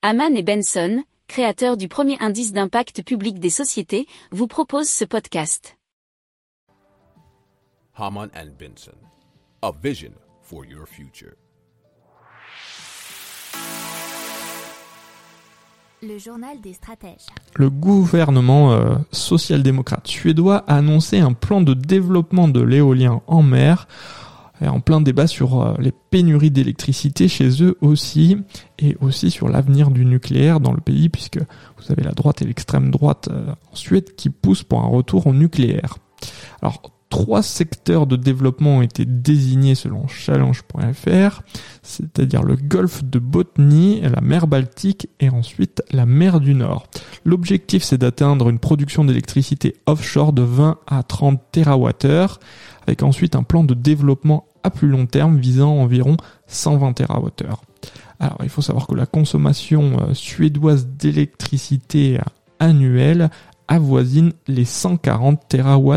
Haman et Benson, créateurs du premier indice d'impact public des sociétés, vous proposent ce podcast. Haman and Benson, a vision for your future. Le journal des stratèges. Le gouvernement euh, social-démocrate suédois a annoncé un plan de développement de l'éolien en mer en plein débat sur euh, les pénuries d'électricité chez eux aussi, et aussi sur l'avenir du nucléaire dans le pays, puisque vous avez la droite et l'extrême droite euh, en Suède qui poussent pour un retour au nucléaire. Trois secteurs de développement ont été désignés selon challenge.fr, c'est-à-dire le golfe de Botnie, la mer Baltique et ensuite la mer du Nord. L'objectif c'est d'atteindre une production d'électricité offshore de 20 à 30 TWh, avec ensuite un plan de développement à plus long terme visant environ 120 TWh. Alors il faut savoir que la consommation euh, suédoise d'électricité annuelle avoisine les 140 TWh.